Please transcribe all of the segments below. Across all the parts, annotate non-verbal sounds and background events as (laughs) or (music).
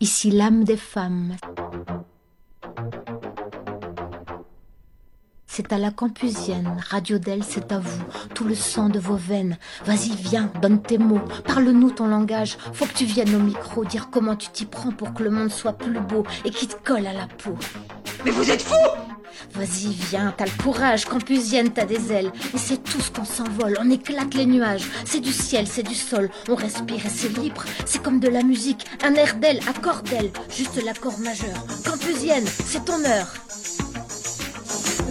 Ici l'âme des femmes. C'est à la campusienne, Radio d'elle, c'est à vous, tout le sang de vos veines. Vas-y, viens, donne tes mots, parle-nous ton langage. Faut que tu viennes au micro dire comment tu t'y prends pour que le monde soit plus beau et qui te colle à la peau. Mais vous êtes fou Vas-y, viens, t'as le courage, campusienne, t'as des ailes. Et c'est tout ce qu'on s'envole, on éclate les nuages. C'est du ciel, c'est du sol, on respire et c'est libre. C'est comme de la musique, un air d'elle, accord d'elle, juste l'accord majeur. Campusienne, c'est ton heure.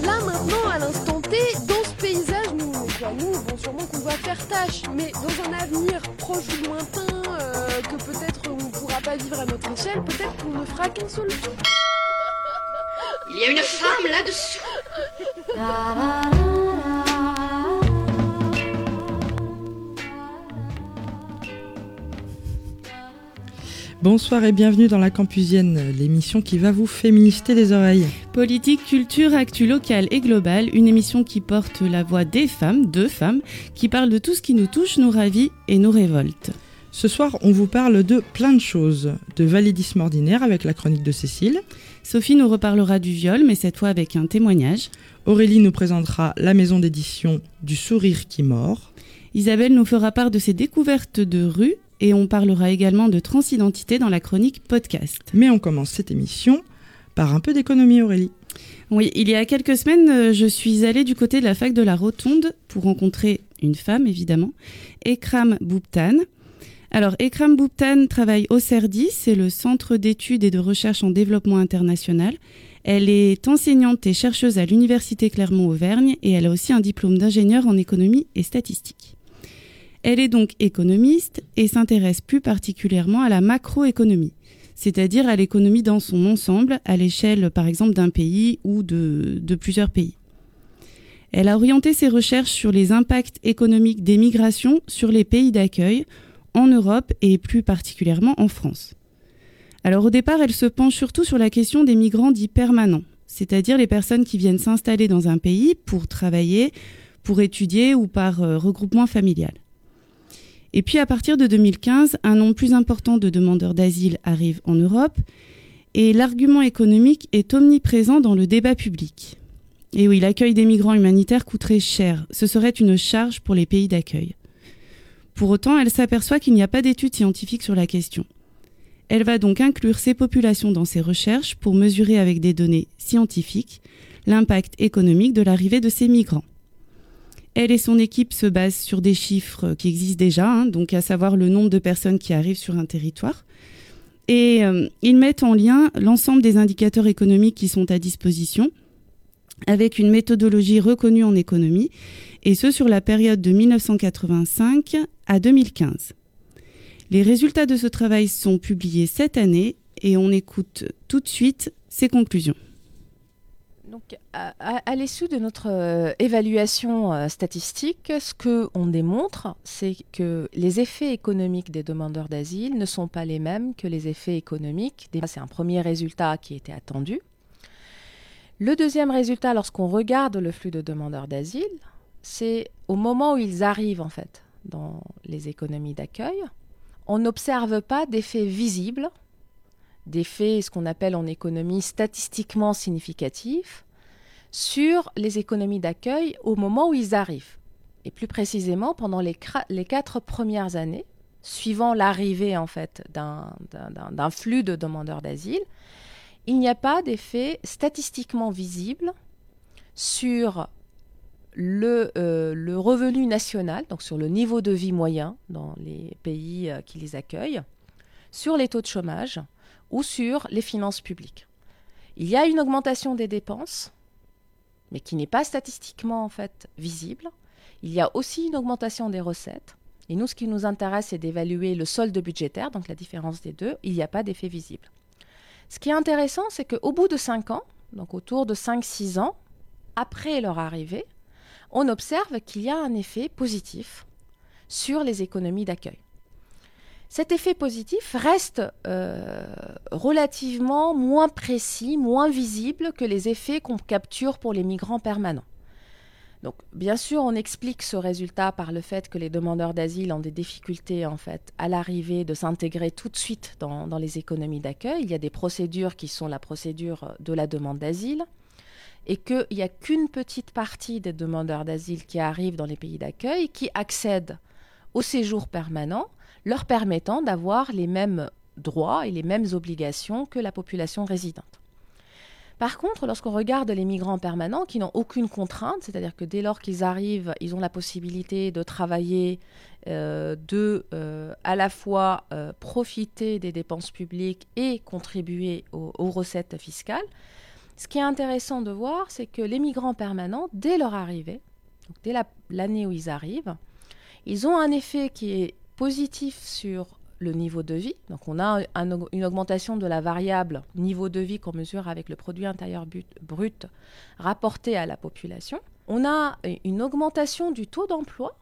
Là maintenant, à l'instant T, dans ce paysage, nous, nous, bon, sûrement qu'on va faire tâche, mais dans un avenir proche ou lointain, euh, que peut-être on ne pourra pas vivre à notre échelle, peut-être qu'on ne fera qu'un seul. Il y a une femme là-dessous. Bonsoir et bienvenue dans la Campusienne, l'émission qui va vous féminister les oreilles. Politique, culture, actu locale et globale, une émission qui porte la voix des femmes, de femmes, qui parle de tout ce qui nous touche, nous ravit et nous révolte. Ce soir, on vous parle de plein de choses, de validisme ordinaire avec la chronique de Cécile. Sophie nous reparlera du viol, mais cette fois avec un témoignage. Aurélie nous présentera la maison d'édition du sourire qui mord. Isabelle nous fera part de ses découvertes de rue et on parlera également de transidentité dans la chronique podcast. Mais on commence cette émission par un peu d'économie Aurélie. Oui, il y a quelques semaines, euh, je suis allée du côté de la fac de la Rotonde pour rencontrer une femme, évidemment, Ekram Bouptan. Alors, Ekram Bouptan travaille au CERDI, c'est le Centre d'études et de recherche en développement international. Elle est enseignante et chercheuse à l'Université Clermont-Auvergne et elle a aussi un diplôme d'ingénieur en économie et statistique. Elle est donc économiste et s'intéresse plus particulièrement à la macroéconomie, c'est-à-dire à, l'économie dans son ensemble, à l'échelle par exemple d'un pays ou de, de plusieurs pays. Elle a orienté ses recherches sur les impacts économiques des migrations sur les pays d'accueil, en Europe et plus particulièrement en France. Alors au départ, elle se penche surtout sur la question des migrants dits permanents, c'est-à-dire les personnes qui viennent s'installer dans un pays pour travailler, pour étudier ou par euh, regroupement familial. Et puis à partir de 2015, un nombre plus important de demandeurs d'asile arrive en Europe et l'argument économique est omniprésent dans le débat public. Et oui, l'accueil des migrants humanitaires coûterait cher, ce serait une charge pour les pays d'accueil. Pour autant, elle s'aperçoit qu'il n'y a pas d'études scientifiques sur la question. Elle va donc inclure ces populations dans ses recherches pour mesurer avec des données scientifiques l'impact économique de l'arrivée de ces migrants. Elle et son équipe se basent sur des chiffres qui existent déjà, hein, donc à savoir le nombre de personnes qui arrivent sur un territoire. Et euh, ils mettent en lien l'ensemble des indicateurs économiques qui sont à disposition avec une méthodologie reconnue en économie, et ce sur la période de 1985 à 2015. Les résultats de ce travail sont publiés cette année et on écoute tout de suite ses conclusions. Donc, à, l'issue de notre euh, évaluation euh, statistique, ce que on démontre, c'est que les effets économiques des demandeurs d'asile ne sont pas les mêmes que les effets économiques. C'est un premier résultat qui était attendu. Le deuxième résultat, lorsqu'on regarde le flux de demandeurs d'asile, c'est au moment où ils arrivent en fait dans les économies d'accueil, on n'observe pas d'effets visibles, d'effets ce qu'on appelle en économie statistiquement significatifs sur les économies d'accueil au moment où ils arrivent. Et plus précisément, pendant les, quatre premières années, suivant l'arrivée en fait d'un flux de demandeurs d'asile, il n'y a pas d'effet statistiquement visible sur le, euh, le revenu national, donc sur le niveau de vie moyen dans les pays euh, qui les accueillent, sur les taux de chômage ou sur les finances publiques. Il y a une augmentation des dépenses, mais qui n'est pas statistiquement en fait visible. Il y a aussi une augmentation des recettes. Et nous, ce qui nous intéresse, c'est d'évaluer le solde budgétaire, donc la différence des deux. Il n'y a pas d'effet visible. Ce qui est intéressant, c'est qu'au bout de 5 ans, donc autour de 5-6 ans, après leur arrivée, on observe qu'il y a un effet positif sur les économies d'accueil. Cet effet positif reste euh, relativement moins précis, moins visible que les effets qu'on capture pour les migrants permanents. Donc, bien sûr, on explique ce résultat par le fait que les demandeurs d'asile ont des difficultés, en fait, à l'arrivée de s'intégrer tout de suite dans, dans les économies d'accueil. Il y a des procédures qui sont la procédure de la demande d'asile et qu'il n'y a qu'une petite partie des demandeurs d'asile qui arrivent dans les pays d'accueil qui accèdent au séjour permanent, leur permettant d'avoir les mêmes droits et les mêmes obligations que la population résidente. Par contre, lorsqu'on regarde les migrants permanents qui n'ont aucune contrainte, c'est-à-dire que dès lors qu'ils arrivent, ils ont la possibilité de travailler, euh, de euh, à la fois euh, profiter des dépenses publiques et contribuer aux, aux recettes fiscales, ce qui est intéressant de voir, c'est que les migrants permanents, dès leur arrivée, dès l'année où ils arrivent, ils ont un effet qui est positif sur le niveau de vie. Donc on a une augmentation de la variable niveau de vie qu'on mesure avec le produit intérieur brut rapporté à la population. On a une augmentation du taux d'emploi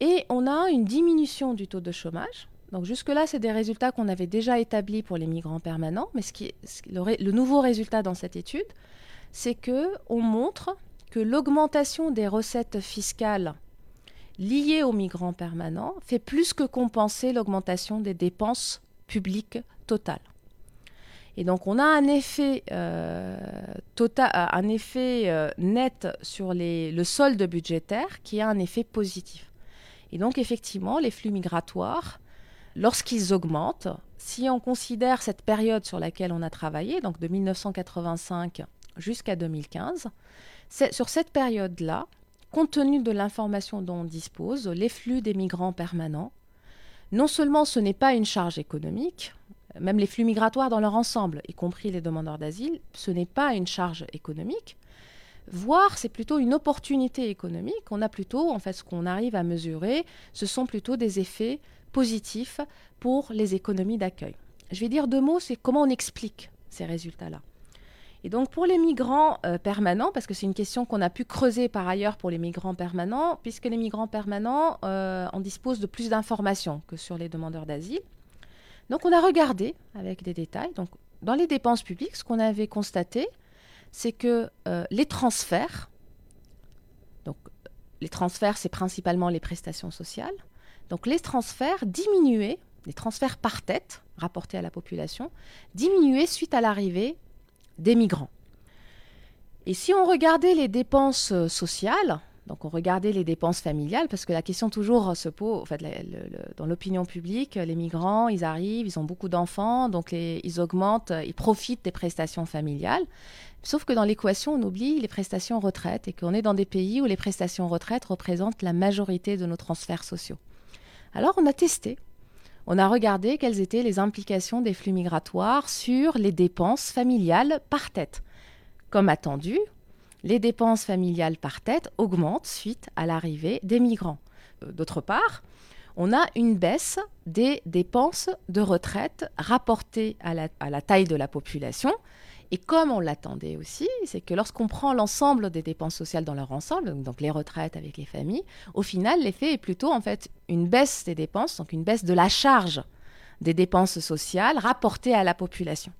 et on a une diminution du taux de chômage. Donc jusque-là, c'est des résultats qu'on avait déjà établis pour les migrants permanents, mais ce qui est, le, nouveau résultat dans cette étude, c'est que on montre que l'augmentation des recettes fiscales liées aux migrants permanents fait plus que compenser l'augmentation des dépenses publiques totales. Et donc on a un effet, euh, total, un effet euh, net sur les, le solde budgétaire qui a un effet positif. Et donc effectivement, les flux migratoires lorsqu'ils augmentent, si on considère cette période sur laquelle on a travaillé, donc de 1985 jusqu'à 2015, sur cette période-là, compte tenu de l'information dont on dispose, les flux des migrants permanents, non seulement ce n'est pas une charge économique, même les flux migratoires dans leur ensemble, y compris les demandeurs d'asile, ce n'est pas une charge économique, voire c'est plutôt une opportunité économique. On a plutôt, en fait, ce qu'on arrive à mesurer, ce sont plutôt des effets positif pour les économies d'accueil. Je vais dire deux mots, c'est comment on explique ces résultats-là. Et donc pour les migrants euh, permanents, parce que c'est une question qu'on a pu creuser par ailleurs pour les migrants permanents, puisque les migrants permanents, euh, on dispose de plus d'informations que sur les demandeurs d'asile. Donc on a regardé avec des détails. Dans les dépenses publiques, ce qu'on avait constaté, c'est que euh, les transferts, donc les transferts, c'est principalement les prestations sociales, donc les transferts diminuaient, les transferts par tête rapportés à la population, diminuaient suite à l'arrivée des migrants. Et si on regardait les dépenses euh, sociales, donc on regardait les dépenses familiales, parce que la question toujours se pose, dans l'opinion publique, les migrants, ils arrivent, ils ont beaucoup d'enfants, donc ils augmentent, ils profitent des prestations familiales. Sauf que dans l'équation, on oublie les prestations retraite et qu'on est dans des pays où les prestations retraite représentent la majorité de nos transferts sociaux. Alors on a testé. On a regardé quelles étaient les implications des flux migratoires sur les dépenses familiales par tête. Comme attendu, les dépenses familiales par tête augmentent suite à l'arrivée des migrants. Euh, d'autre part, on a une baisse des dépenses de retraite rapportées à la, à la taille de la population, et comme on l'attendait aussi, c'est que lorsqu'on prend l'ensemble des dépenses sociales dans leur ensemble, donc les retraites avec les familles, au final, l'effet est plutôt en fait une baisse des dépenses, donc une baisse de la charge des dépenses sociales rapportées à la population.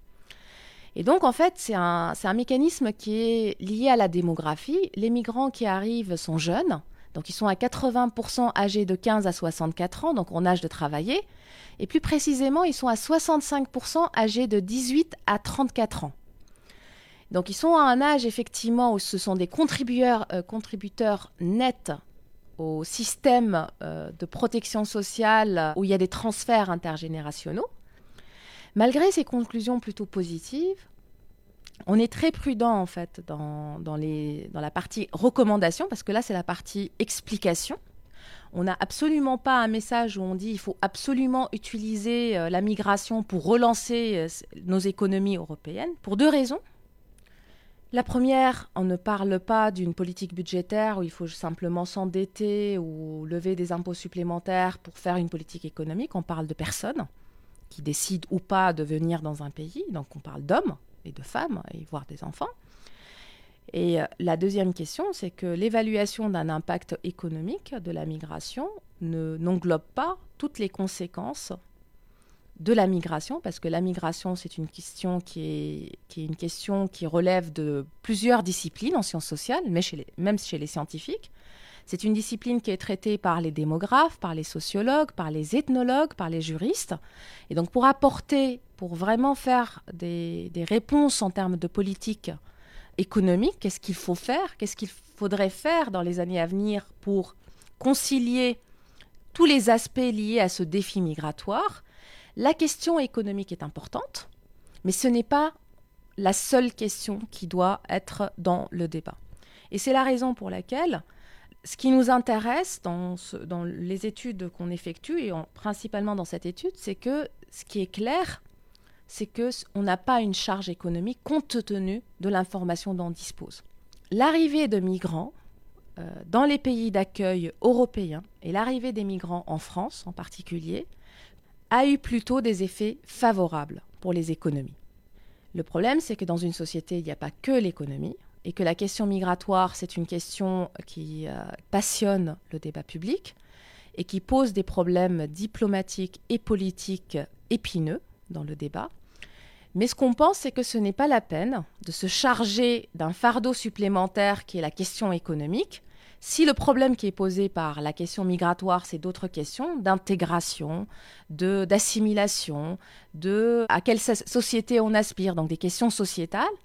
Et donc, en fait, c'est un, un, mécanisme qui est lié à la démographie. Les migrants qui arrivent sont jeunes, donc ils sont à 80% âgés de 15 à 64 ans, donc en âge de travailler. Et plus précisément, ils sont à 65% âgés de 18 à 34 ans. Donc ils sont à un âge effectivement où ce sont des contributeurs, euh, contributeurs nets au système euh, de protection sociale où il y a des transferts intergénérationnels. Malgré ces conclusions plutôt positives, on est très prudent en fait dans, la partie recommandation, parce que là c'est la partie explication. On n'a absolument pas un message où on dit il faut absolument utiliser euh, la migration pour relancer nos économies européennes, pour deux raisons. La première, on ne parle pas d'une politique budgétaire où il faut simplement s'endetter ou lever des impôts supplémentaires pour faire une politique économique. On parle de personnes qui décident ou pas de venir dans un pays. Donc on parle d'hommes et de femmes, et voire des enfants. Et euh, la deuxième question, c'est que l'évaluation d'un impact économique de la migration n'englobe pas toutes les conséquences de la migration, parce que la migration, c'est une question qui est, qui est une question qui relève de plusieurs disciplines en sciences sociales, mais chez les, même chez les scientifiques. C'est une discipline qui est traitée par les démographes, par les sociologues, par les ethnologues, par les juristes. Et donc pour apporter, pour vraiment faire des, des réponses en termes de politique économique, qu'est-ce qu'il faut faire, qu'est-ce qu'il faudrait faire dans les années à venir pour concilier tous les aspects liés à ce défi migratoire, la question économique est importante, mais ce n'est pas la seule question qui doit être dans le débat. Et c'est la raison pour laquelle ce qui nous intéresse dans, les études qu'on effectue, et principalement dans cette étude, c'est que ce qui est clair, c'est qu'on n'a pas une charge économique compte tenu de l'information dont on dispose. L'arrivée de migrants euh, dans les pays d'accueil européens et l'arrivée des migrants en France en particulier a eu plutôt des effets favorables pour les économies. Le problème, c'est que dans une société, il n'y a pas que l'économie, et que la question migratoire, c'est une question qui euh, passionne le débat public et qui pose des problèmes diplomatiques et politiques épineux dans le débat. Mais ce qu'on pense, c'est que ce n'est pas la peine de se charger d'un fardeau supplémentaire qui est la question économique, si le problème qui est posé par la question migratoire, c'est d'autres questions d'intégration, de d'assimilation, de à quelle société on aspire, donc des questions sociétales,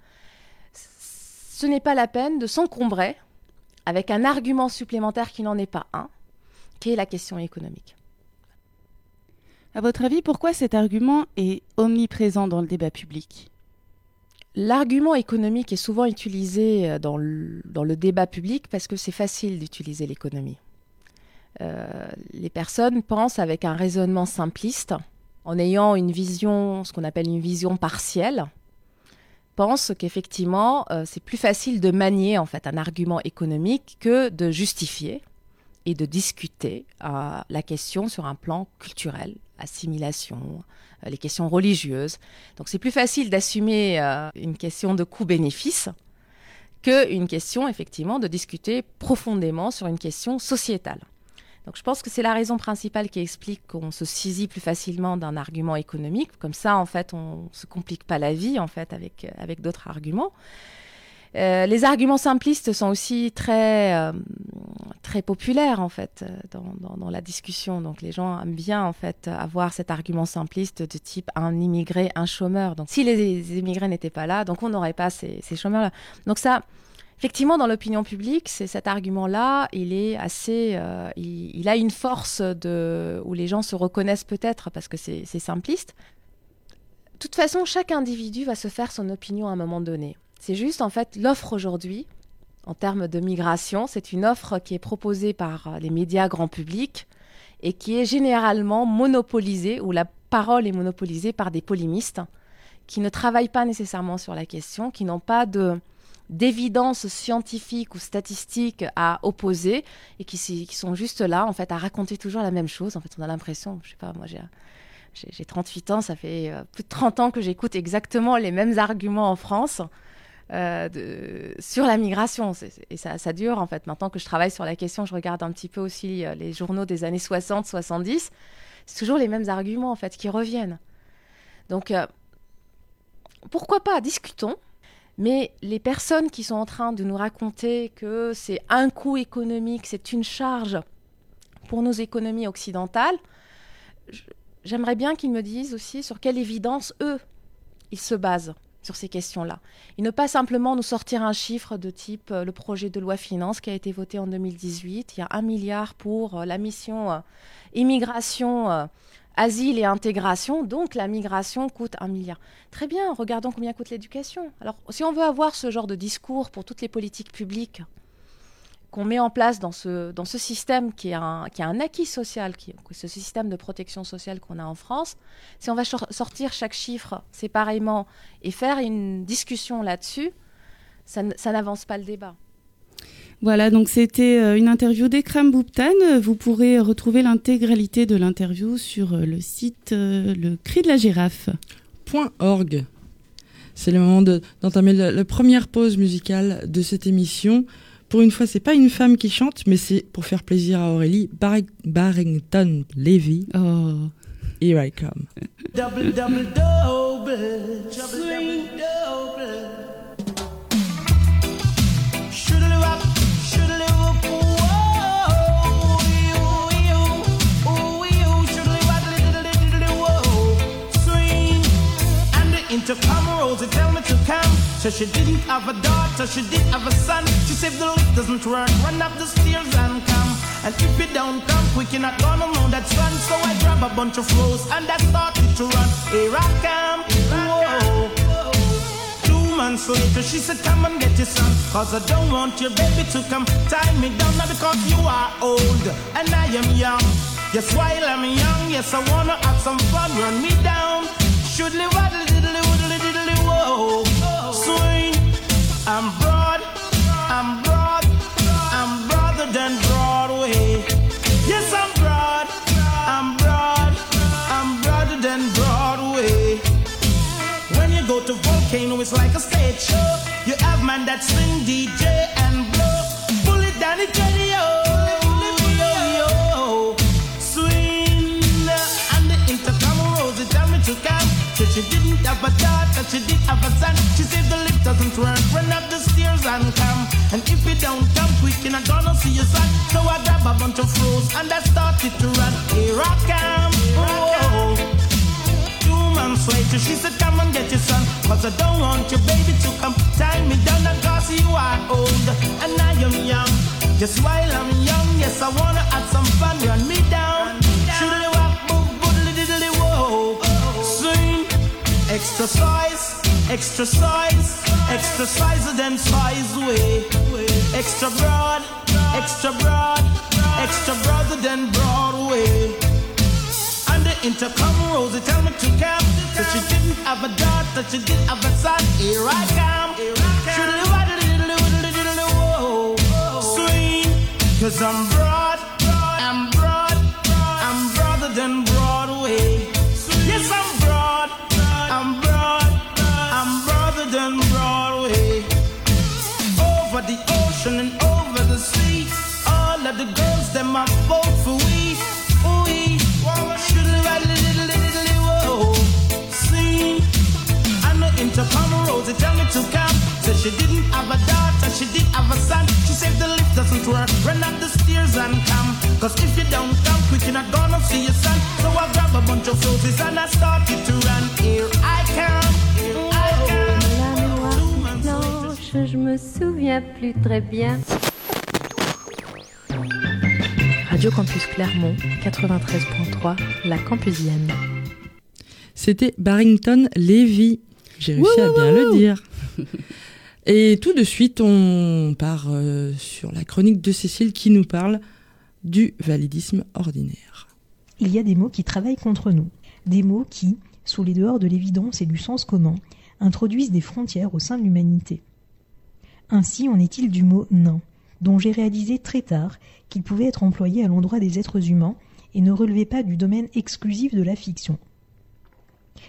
ce n'est pas la peine de s'encombrer avec un argument supplémentaire qui n'en est pas un, qui est la question économique. À votre avis, pourquoi cet argument est omniprésent dans le débat public? L'argument économique est souvent utilisé euh, dans le, débat public parce que c'est facile d'utiliser l'économie. Euh, les personnes pensent avec un raisonnement simpliste, en ayant une vision, ce qu'on appelle une vision partielle, pensent qu'effectivement, euh, c'est plus facile de manier en fait un argument économique que de justifier et de discuter la question sur un plan culturel, assimilation, euh, les questions religieuses. Donc c'est plus facile d'assumer euh, une question de coût-bénéfice qu'une question effectivement de discuter profondément sur une question sociétale. Donc je pense que c'est la raison principale qui explique qu'on se saisit plus facilement d'un argument économique. Comme ça, en fait, on ne se complique pas la vie en fait avec, avec d'autres arguments. Euh, les arguments simplistes sont aussi très, euh, très populaires en fait dans, dans, la discussion. Donc les gens aiment bien en fait avoir cet argument simpliste de type un immigré, un chômeur. Donc si les, immigrés n'étaient pas là, donc on n'aurait pas ces, ces chômeurs-là. Donc ça, effectivement, dans l'opinion publique, c'est cet argument-là, il est assez, euh, il, il, a une force de où les gens se reconnaissent peut-être parce que c'est simpliste. De toute façon, chaque individu va se faire son opinion à un moment donné. C'est juste en fait l'offre aujourd'hui en termes de migration, c'est une offre qui est proposée par les médias grand public et qui est généralement monopolisée, ou la parole est monopolisée par des polémistes qui ne travaillent pas nécessairement sur la question, qui n'ont pas de d'évidence scientifique ou statistique à opposer et qui, sont juste là en fait à raconter toujours la même chose. En fait, on a l'impression, je sais pas, moi j'ai j'ai 38 ans, ça fait euh, plus de 30 ans que j'écoute exactement les mêmes arguments en France. Euh, sur la migration. et ça, ça, dure en fait. Maintenant que je travaille sur la question, je regarde un petit peu aussi euh, les journaux des années 60, 70. C'est toujours les mêmes arguments en fait qui reviennent. Donc euh, pourquoi pas, discutons. Mais les personnes qui sont en train de nous raconter que c'est un coût économique, c'est une charge pour nos économies occidentales, j'aimerais bien qu'ils me disent aussi sur quelle évidence eux, ils se basent sur ces questions-là. Et ne pas simplement nous sortir un chiffre de type euh, le projet de loi finance qui a été voté en 2018. Il y a un milliard pour euh, la mission euh, immigration, asile et intégration. Donc la migration coûte un milliard. Très bien, regardons combien coûte l'éducation. Alors si on veut avoir ce genre de discours pour toutes les politiques publiques, qu'on met en place dans ce, dans ce système qui est un, qui a un acquis social, qui, ce système de protection sociale qu'on a en France, si on va sortir chaque chiffre séparément et faire une discussion là-dessus, ça, n'avance pas le débat. Voilà, donc c'était euh, une interview d'Ekram Bouptan. Vous pourrez retrouver l'intégralité de l'interview sur euh, le site euh, le cri de la girafe. .org. C'est le moment d'entamer la première pause musicale de cette émission pour une fois, c'est pas une femme qui chante, mais c'est pour faire plaisir à Aurélie Barrington Levy. Oh. Here I Come. Double, double, double, swing intercom to come. So she didn't have a daughter, she did have a son. She said the lift doesn't work, run up the stairs and come. And if you don't come quick, you're not gonna know that's fun. So I grab a bunch of flows and I started to run. Here I come, whoa. Two months later, she said, Come and get your son. Cause I don't want your baby to come tie me down. Now because you are old and I am young. Yes, while I'm young, yes, I wanna have some fun. Run me down. Should Shoodly waddle diddly woodly diddly whoa. I'm broad, I'm broad, I'm broader than Broadway. Yes, I'm broad, I'm broad, I'm broader than Broadway. When you go to Volcano, it's like a stage show. You have man that swing DJ and blow. Pull it down, she didn't have a daughter, she did have a son. She said the lift doesn't work, run up the stairs and come. And if you don't come quick, you're not gonna see your son. So I grab a bunch of froze and I started to run. Here I come. Whoa. Two months later, she said, Come and get your son. Cause I don't want your baby to come tie me down. Cause you are old and I am young. Just while I'm young, yes, I wanna have some fun. Run me Exercise, exercise, exercise then size way. Extra broad, extra broad, extra broader than Broadway. And the intercom Rosie tell me to come. So she didn't have a daughter, she did have a son. Here I come. Swing. Cause I'm broad, I'm broad, I'm broader than and over the sea, all of the girls them are vote for we. We have little little the intercom Rosie tell me to come. Said she didn't have a daughter, she did have a son. She said the lift doesn't work, run up the stairs and come. Cause if you don't come quick, you're not gonna see your son. So I grab a bunch of roses and I started to run. Me souviens plus très bien. Radio Campus Clermont, 93.3, la Campusienne. C'était Barrington Levy. J'ai réussi à bien le dire. (laughs) Et tout de suite, on part euh, sur la chronique de Cécile qui nous parle du validisme ordinaire. Il y a des mots qui travaillent contre nous, des mots qui, sous les dehors de l'évidence et du sens commun, introduisent des frontières au sein de l'humanité. Ainsi en est-il du mot nain, dont j'ai réalisé très tard qu'il pouvait être employé à l'endroit des êtres humains et ne relevait pas du domaine exclusif de la fiction.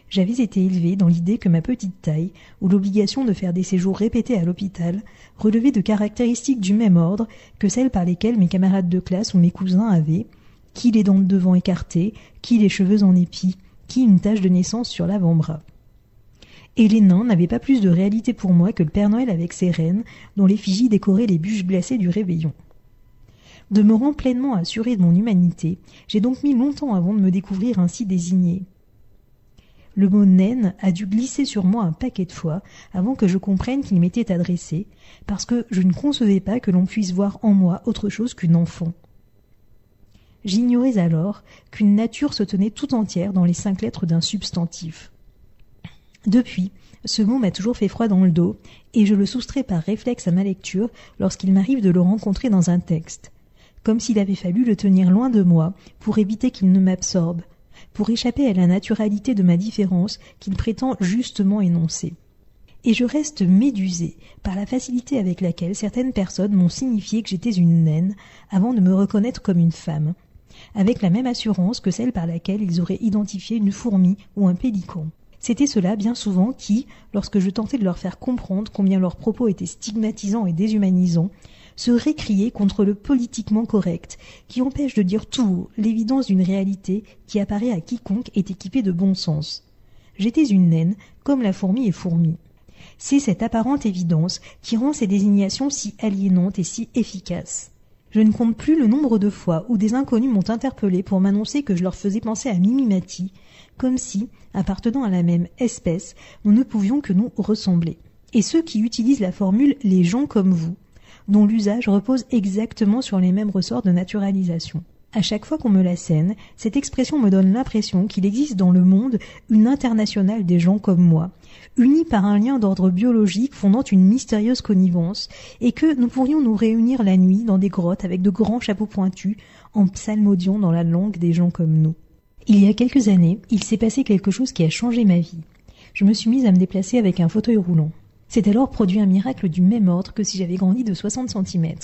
J'avais été élevée dans l'idée que ma petite taille, ou l'obligation de faire des séjours répétés à l'hôpital, relevait de caractéristiques du même ordre que celles par lesquelles mes camarades de classe ou mes cousins avaient, qui les dents de devant écartées, qui les cheveux en épi, qui une tache de naissance sur l'avant-bras. Et les nains n'avaient pas plus de réalité pour moi que le Père Noël avec ses reines, dont l'effigie décorait les bûches glacées du réveillon. Demeurant pleinement assuré de mon humanité, j'ai donc mis longtemps avant de me découvrir ainsi désigné. Le mot naine a dû glisser sur moi un paquet de fois avant que je comprenne qu'il m'était adressé, parce que je ne concevais pas que l'on puisse voir en moi autre chose qu'une enfant. J'ignorais alors qu'une nature se tenait tout entière dans les cinq lettres d'un substantif. Depuis, ce mot m'a toujours fait froid dans le dos, et je le soustrais par réflexe à ma lecture lorsqu'il m'arrive de le rencontrer dans un texte, comme s'il avait fallu le tenir loin de moi pour éviter qu'il ne m'absorbe, pour échapper à la naturalité de ma différence qu'il prétend justement énoncer. Et je reste médusée par la facilité avec laquelle certaines personnes m'ont signifié que j'étais une naine avant de me reconnaître comme une femme, avec la même assurance que celle par laquelle ils auraient identifié une fourmi ou un pélican. C'était cela bien souvent qui, lorsque je tentais de leur faire comprendre combien leurs propos étaient stigmatisants et déshumanisants, se récrier contre le politiquement correct, qui empêche de dire tout haut l'évidence d'une réalité qui apparaît à quiconque est équipé de bon sens. J'étais une naine, comme la fourmi est fourmi. C'est cette apparente évidence qui rend ces désignations si aliénantes et si efficaces. Je ne compte plus le nombre de fois où des inconnus m'ont interpellé pour m'annoncer que je leur faisais penser à Mimimati, comme si, appartenant à la même espèce, nous ne pouvions que nous ressembler. Et ceux qui utilisent la formule les gens comme vous, dont l'usage repose exactement sur les mêmes ressorts de naturalisation. À chaque fois qu'on me la scène, cette expression me donne l'impression qu'il existe dans le monde une internationale des gens comme moi, unis par un lien d'ordre biologique fondant une mystérieuse connivence, et que nous pourrions nous réunir la nuit dans des grottes avec de grands chapeaux pointus, en psalmodiant dans la langue des gens comme nous. Il y a quelques années, il s'est passé quelque chose qui a changé ma vie. Je me suis mise à me déplacer avec un fauteuil roulant. C'est alors produit un miracle du même ordre que si j'avais grandi de 60 cm.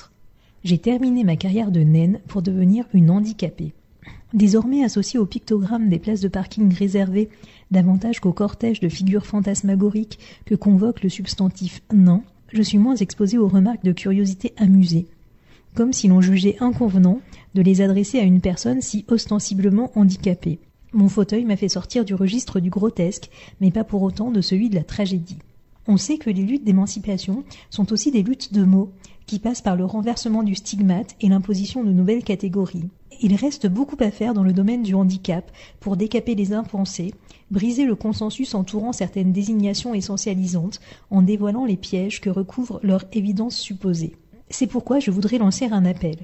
J'ai terminé ma carrière de naine pour devenir une handicapée. Désormais associée au pictogramme des places de parking réservées davantage qu'au cortège de figures fantasmagoriques que convoque le substantif nain, je suis moins exposée aux remarques de curiosité amusée, comme si l'on jugeait inconvenant de les adresser à une personne si ostensiblement handicapée. Mon fauteuil m'a fait sortir du registre du grotesque, mais pas pour autant de celui de la tragédie. On sait que les luttes d'émancipation sont aussi des luttes de mots, qui passent par le renversement du stigmate et l'imposition de nouvelles catégories. Il reste beaucoup à faire dans le domaine du handicap pour décaper les impensés, briser le consensus entourant certaines désignations essentialisantes en dévoilant les pièges que recouvre leur évidence supposée. C'est pourquoi je voudrais lancer un appel.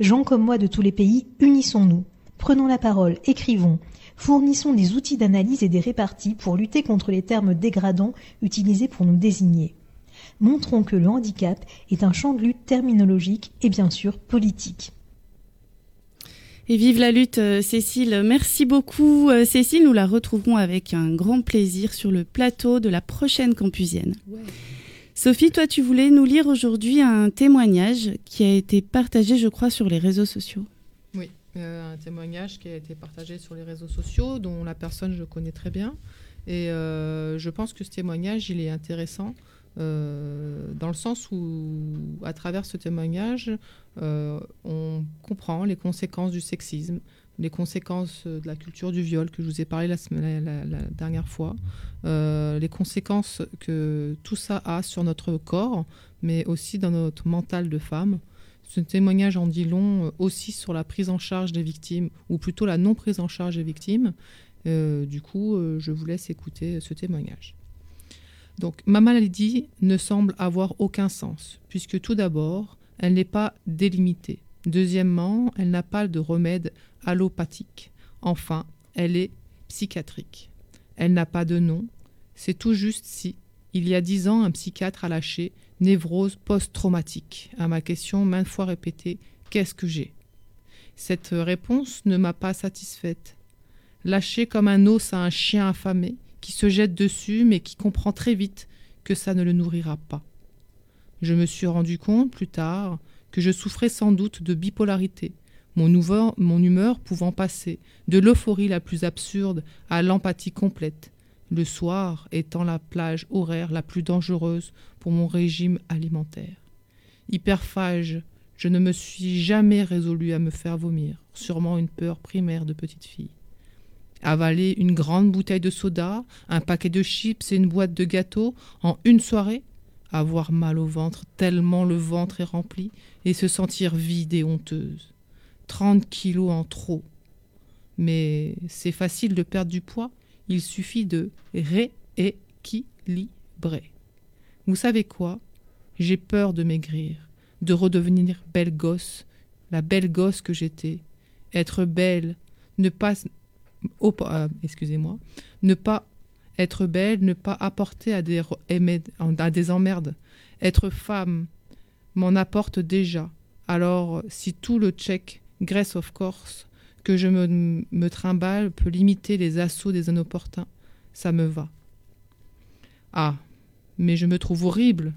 Gens comme moi de tous les pays, unissons-nous. Prenons la parole, écrivons, fournissons des outils d'analyse et des réparties pour lutter contre les termes dégradants utilisés pour nous désigner. Montrons que le handicap est un champ de lutte terminologique et bien sûr politique. Et vive la lutte, euh, Cécile. Merci beaucoup, euh, Cécile. Nous la retrouverons avec un grand plaisir sur le plateau de la prochaine campusienne. Sophie, toi, tu voulais nous lire aujourd'hui un témoignage qui a été partagé, je crois, sur les réseaux sociaux. Oui, euh, un témoignage qui a été partagé sur les réseaux sociaux, dont la personne je connais très bien. Et euh, je pense que ce témoignage, il est intéressant euh, dans le sens où, à travers ce témoignage, on comprend les conséquences du sexisme, les conséquences de la culture du viol que je vous ai parlé la, semaine- la- dernière fois, euh, les conséquences que tout ça a sur notre corps, mais aussi dans notre mental de femme. Ce témoignage en dit long euh, aussi sur la prise en charge des victimes, ou plutôt la non prise en charge des victimes. Euh, du coup, euh, je vous laisse écouter ce témoignage. Donc, ma maladie ne semble avoir aucun sens, puisque tout d'abord, elle n'est pas délimitée. Deuxièmement, elle n'a pas de remède allopathique. Enfin, elle est psychiatrique. Elle n'a pas de nom. C'est tout juste si, il y a dix ans, un psychiatre a lâché névrose post-traumatique à ma question maintes fois répétée Qu'est-ce que j'ai? Cette réponse ne m'a pas satisfaite. Lâché comme un os à un chien affamé qui se jette dessus mais qui comprend très vite que ça ne le nourrira pas. Je me suis rendu compte plus tard que je souffrais sans doute de bipolarité, mon, ouver- mon humeur pouvant passer de l'euphorie la plus absurde à l'empathie complète, le soir étant la plage horaire la plus dangereuse pour mon régime alimentaire. Hyperphage, je ne me suis jamais résolu à me faire vomir, sûrement une peur primaire de petite fille. Avaler une grande bouteille de soda, un paquet de chips et une boîte de gâteaux en une soirée Avoir mal au ventre tellement le ventre est rempli et se sentir vide et honteuse. 30 kilos en trop. Mais c'est facile de perdre du poids, il suffit de rééquilibrer. Vous savez quoi? J'ai peur de maigrir, de redevenir belle gosse, la belle gosse que j'étais. Être belle, ne pas euh, excusez-moi, ne pas être belle, ne pas apporter à des, emmerdes. Être femme m'en apporte déjà. Alors, si tout le check Grace of course que je me, me trimballe peut limiter les assauts des inopportuns, ça me va. Ah, mais je me trouve horrible.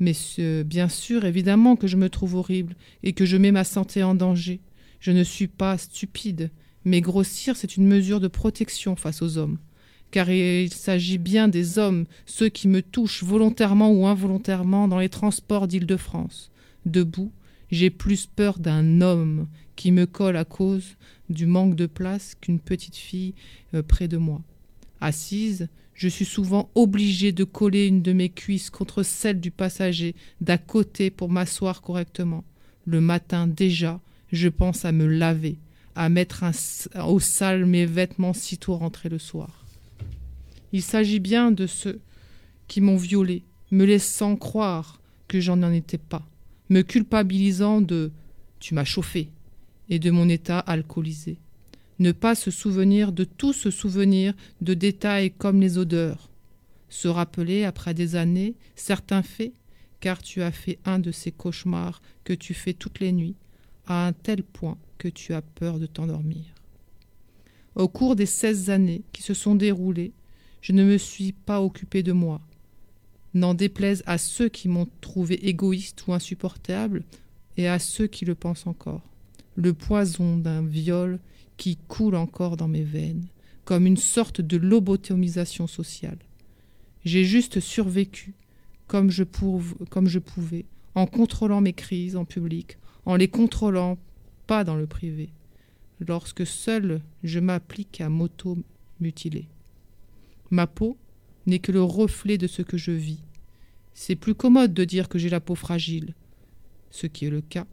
Mais bien sûr, évidemment que je me trouve horrible et que je mets ma santé en danger. Je ne suis pas stupide, mais grossir, c'est une mesure de protection face aux hommes. Car il s'agit bien des hommes, ceux qui me touchent volontairement ou involontairement dans les transports d'Île-de-France. Debout, J'ai plus peur d'un homme qui me colle à cause du manque de place qu'une petite fille euh, près de moi. Assise, je suis souvent obligée de coller une de mes cuisses contre celle du passager d'à côté pour m'asseoir correctement. Le matin déjà, je pense à me laver, à mettre au sale mes vêtements sitôt rentrés le soir. Il s'agit bien de ceux qui m'ont violée, me laissant croire que j'en en étais pas, me culpabilisant de tu m'as chauffé et de mon état alcoolisé. Ne pas se souvenir de tout se souvenir de détails comme les odeurs. Se rappeler après des années certains faits, car tu as fait un de ces cauchemars que tu fais toutes les nuits, à un tel point que tu as peur de t'endormir. Au cours des seize années qui se sont déroulées, je ne me suis pas occupé de moi. N'en déplaise à ceux qui m'ont trouvé égoïste ou insupportable, et à ceux qui le pensent encore. Le poison d'un viol qui coule encore dans mes veines, comme une sorte de lobotomisation sociale. J'ai juste survécu comme je, pouvais, en contrôlant mes crises en public, en les contrôlant pas dans le privé, lorsque seul je m'applique à m'auto-mutiler. Ma peau n'est que le reflet de ce que je vis. C'est plus commode de dire que j'ai la peau fragile, ce qui est le cas.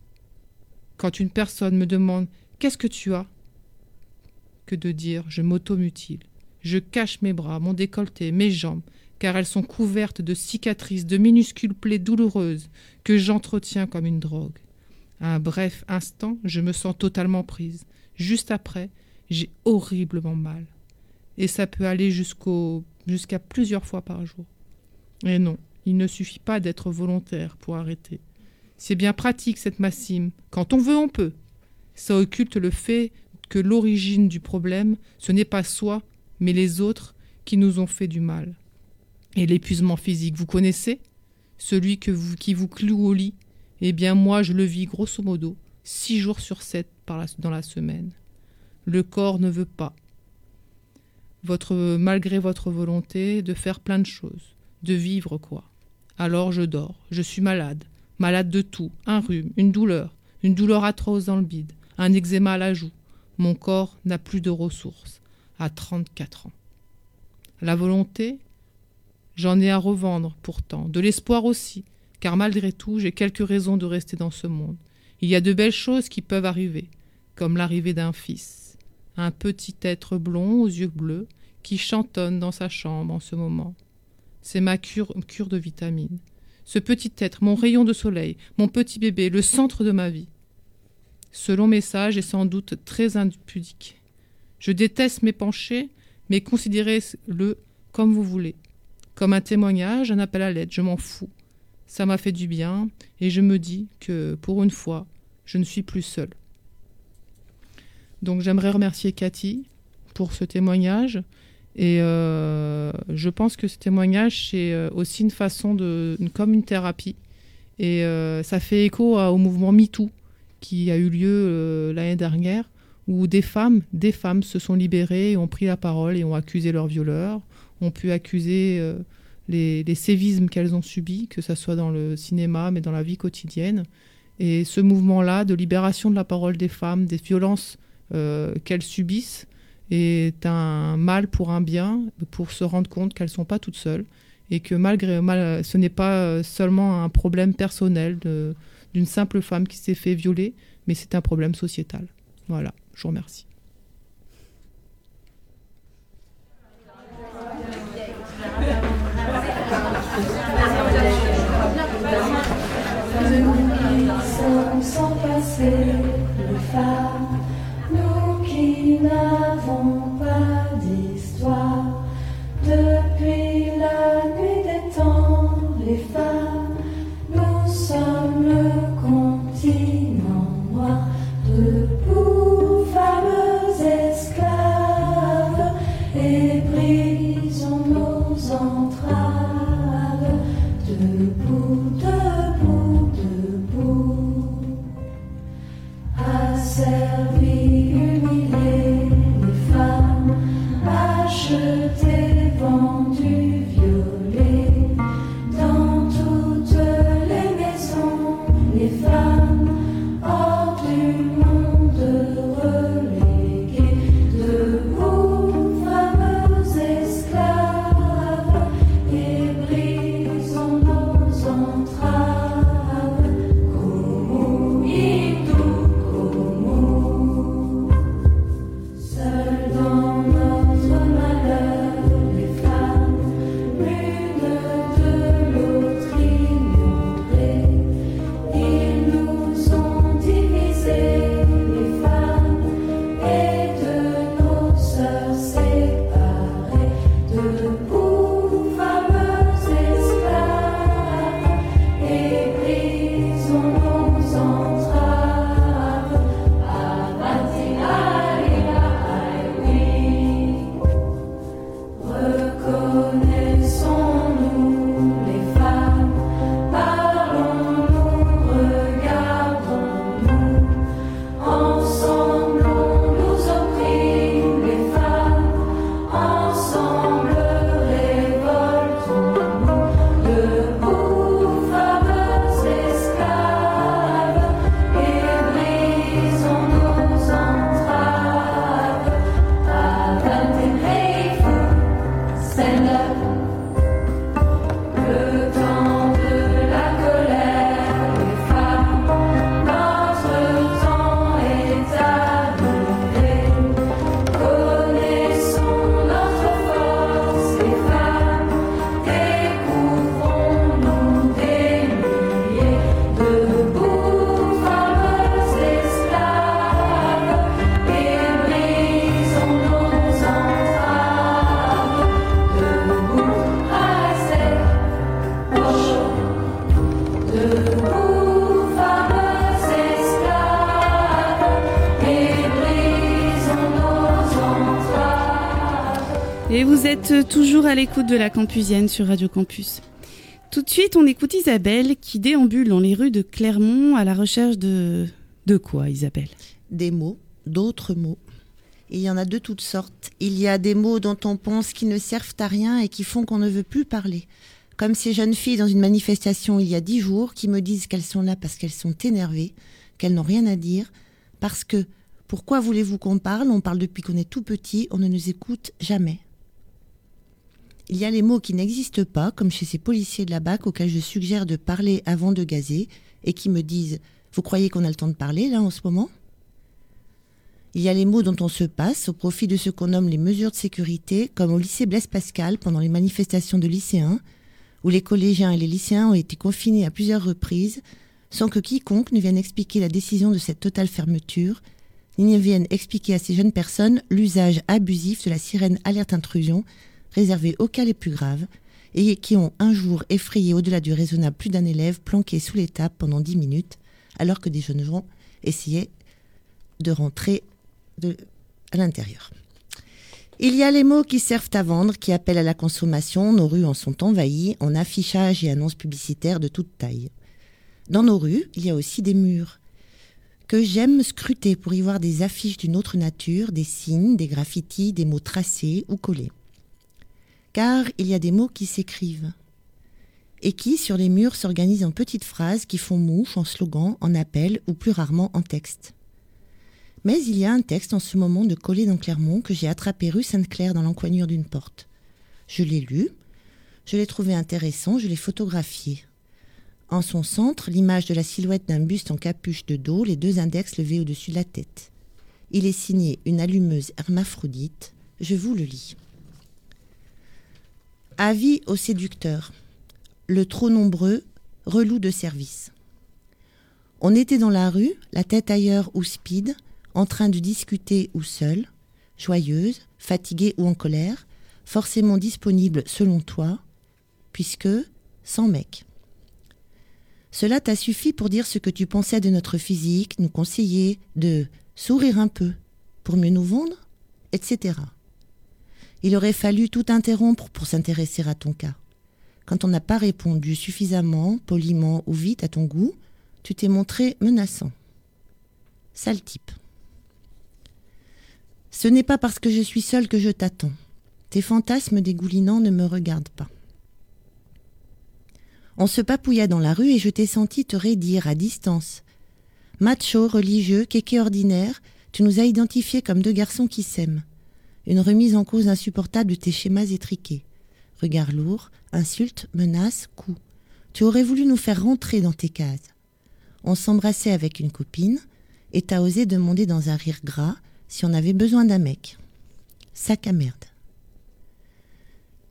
Quand une personne me demande Qu'est-ce que tu as? que de dire Je m'automutile. Je cache mes bras, mon décolleté, mes jambes, car elles sont couvertes de cicatrices, de minuscules plaies douloureuses que j'entretiens comme une drogue. À un bref instant, je me sens totalement prise. Juste après, j'ai horriblement mal. Et ça peut aller jusqu'à plusieurs fois par jour. Et non, il ne suffit pas d'être volontaire pour arrêter. C'est bien pratique cette maxime. Quand on veut, on peut. Ça occulte le fait que l'origine du problème, ce n'est pas soi, mais les autres qui nous ont fait du mal. Et l'épuisement physique, vous connaissez? Celui qui vous cloue au lit Eh bien moi, je le vis grosso modo, six jours sur sept dans la semaine. Le corps ne veut pas. Votre, malgré votre volonté de faire plein de choses, de vivre quoi. Alors je dors, je suis malade, malade de tout, un rhume, une douleur, une douleur atroce dans le bide, un eczéma à la joue. Mon corps n'a plus de ressources, à 34 ans. La volonté, j'en ai à revendre pourtant, de l'espoir aussi, car malgré tout, j'ai quelques raisons de rester dans ce monde. Il y a de belles choses qui peuvent arriver, comme l'arrivée d'un fils, un petit être blond aux yeux bleus qui chantonne dans sa chambre en ce moment. C'est ma cure, cure de vitamines. Ce petit être, mon rayon de soleil, mon petit bébé, le centre de ma vie. Ce long message est sans doute très impudique. Je déteste m'épancher, mais considérez-le comme vous voulez. Comme un témoignage, un appel à l'aide, je m'en fous. Ça m'a fait du bien, et je me dis que, pour une fois, je ne suis plus seule. Donc j'aimerais remercier Cathy pour ce témoignage. Et euh, je pense que ce témoignage, c'est euh, aussi une façon de. comme une thérapie. Et euh, ça fait écho au mouvement MeToo qui a eu lieu l'année dernière, où des femmes, des femmes se sont libérées et ont pris la parole et ont accusé leurs violeurs, ont pu accuser les, les sévismes qu'elles ont subis, que ce soit dans le cinéma, mais dans la vie quotidienne. Et ce mouvement-là de libération de la parole des femmes, des violences qu'elles subissent, est un mal pour un bien, pour se rendre compte qu'elles ne sont pas toutes seules et que malgré mal, ce n'est pas euh, seulement un problème personnel d'une simple femme qui s'est fait violer, mais c'est un problème sociétal. Voilà, je vous remercie. N'avons pas d'histoire. Depuis la nuit des temps, les femmes, nous sommes le continent noir. Debout, femmes esclaves, et brisons nos entraves. Debout, debout, debout, asservis, humiliés, toujours à l'écoute de la Campusienne sur Radio Campus. Tout de suite, on écoute Isabelle qui déambule dans les rues de Clermont à la recherche de... De quoi, Isabelle? Des mots, d'autres mots. Il y en a de toutes sortes. Il y a des mots dont on pense qu'ils ne servent à rien et qui font qu'on ne veut plus parler. Comme ces jeunes filles dans une manifestation il y a dix jours qui me disent qu'elles sont là parce qu'elles sont énervées, qu'elles n'ont rien à dire, parce que pourquoi voulez-vous qu'on parle? On parle depuis qu'on est tout petit, on ne nous écoute jamais. Il y a les mots qui n'existent pas, comme chez ces policiers de la BAC auxquels je suggère de parler avant de gazer et qui me disent Vous croyez qu'on a le temps de parler là en ce moment? Il y a les mots dont on se passe au profit de ce qu'on nomme les mesures de sécurité, comme au lycée Blaise Pascal pendant les manifestations de lycéens, où les collégiens et les lycéens ont été confinés à plusieurs reprises, sans que quiconque ne vienne expliquer la décision de cette totale fermeture, ni ne vienne expliquer à ces jeunes personnes l'usage abusif de la sirène alerte intrusion, réservée aux cas les plus graves, et qui ont un jour effrayé au-delà du raisonnable plus d'un élève planqué sous les pendant dix minutes, alors que des jeunes gens essayaient de rentrer à l'intérieur. Il y a les mots qui servent à vendre, qui appellent à la consommation. Nos rues en sont envahies en affichages et annonces publicitaires de toute taille. Dans nos rues, il y a aussi des murs que j'aime scruter pour y voir des affiches d'une autre nature, des signes, des graffitis, des mots tracés ou collés. Car il y a des mots qui s'écrivent et qui, sur les murs, s'organisent en petites phrases qui font mouche, en slogan, en appel ou plus rarement en texte. Mais il y a un texte en ce moment de Collé dans Clermont que j'ai attrapé rue Sainte-Claire dans l'encoignure d'une porte. Je l'ai lu, je l'ai trouvé intéressant, je l'ai photographié. En son centre, l'image de la silhouette d'un buste en capuche de dos, les deux index levés au-dessus de la tête. Il est signé une allumeuse hermaphrodite. Je vous le lis. Avis aux séducteurs. Le trop nombreux, relou de service. On était dans la rue, la tête ailleurs ou speed, en train de discuter ou seul, joyeuse, fatiguée ou en colère, forcément disponible selon toi, puisque sans mec. Cela t'a suffi pour dire ce que tu pensais de notre physique, nous conseiller de sourire un peu pour mieux nous vendre, etc. Il aurait fallu tout interrompre pour s'intéresser à ton cas. Quand on n'a pas répondu suffisamment, poliment ou vite à ton goût, tu t'es montré menaçant. Sale type. Ce n'est pas parce que je suis seule que je t'attends. Tes fantasmes dégoulinants ne me regardent pas. On se papouilla dans la rue et je t'ai senti te raidir à distance. Macho, religieux, kéké ordinaire, tu nous as identifiés comme deux garçons qui s'aiment. Une remise en cause insupportable de tes schémas étriqués. Regard lourd, insultes, menaces, coups. Tu aurais voulu nous faire rentrer dans tes cases. On s'embrassait avec une copine et t'as osé demander dans un rire gras si on avait besoin d'un mec. Sac à merde.